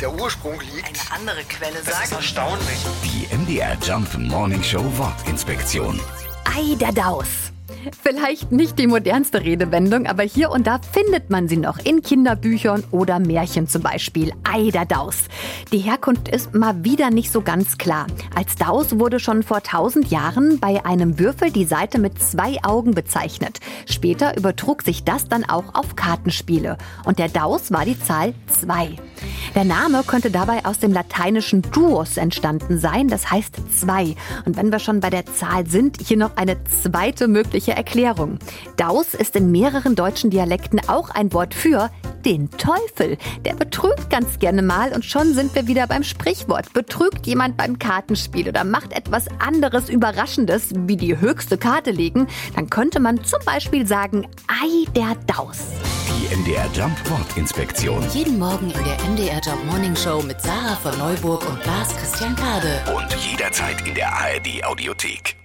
der Ursprung liegt. Eine andere Quelle Das ist sagt. erstaunlich. Die MDR Jump Morning Show Wortinspektion. Ei der Daus. Vielleicht nicht die modernste Redewendung, aber hier und da findet man sie noch in Kinderbüchern oder Märchen zum Beispiel. Ei der Daus. Die Herkunft ist mal wieder nicht so ganz klar. Als Daus wurde schon vor tausend Jahren bei einem Würfel die Seite mit zwei Augen bezeichnet. Später übertrug sich das dann auch auf Kartenspiele. Und der Daus war die Zahl zwei. Der Name könnte dabei aus dem lateinischen Duos entstanden sein, das heißt zwei. Und wenn wir schon bei der Zahl sind, hier noch eine zweite mögliche Erklärung. Daus ist in mehreren deutschen Dialekten auch ein Wort für den Teufel. Der betrügt ganz gerne mal und schon sind wir wieder beim Sprichwort. Betrügt jemand beim Kartenspiel oder macht etwas anderes Überraschendes, wie die höchste Karte legen, dann könnte man zum Beispiel sagen, Ei der Daus. Die MDR Jump Wortinspektion. Jeden Morgen in der MDR Job Morning Show mit Sarah von Neuburg und Lars Christian Kade. Und jederzeit in der ARD Audiothek.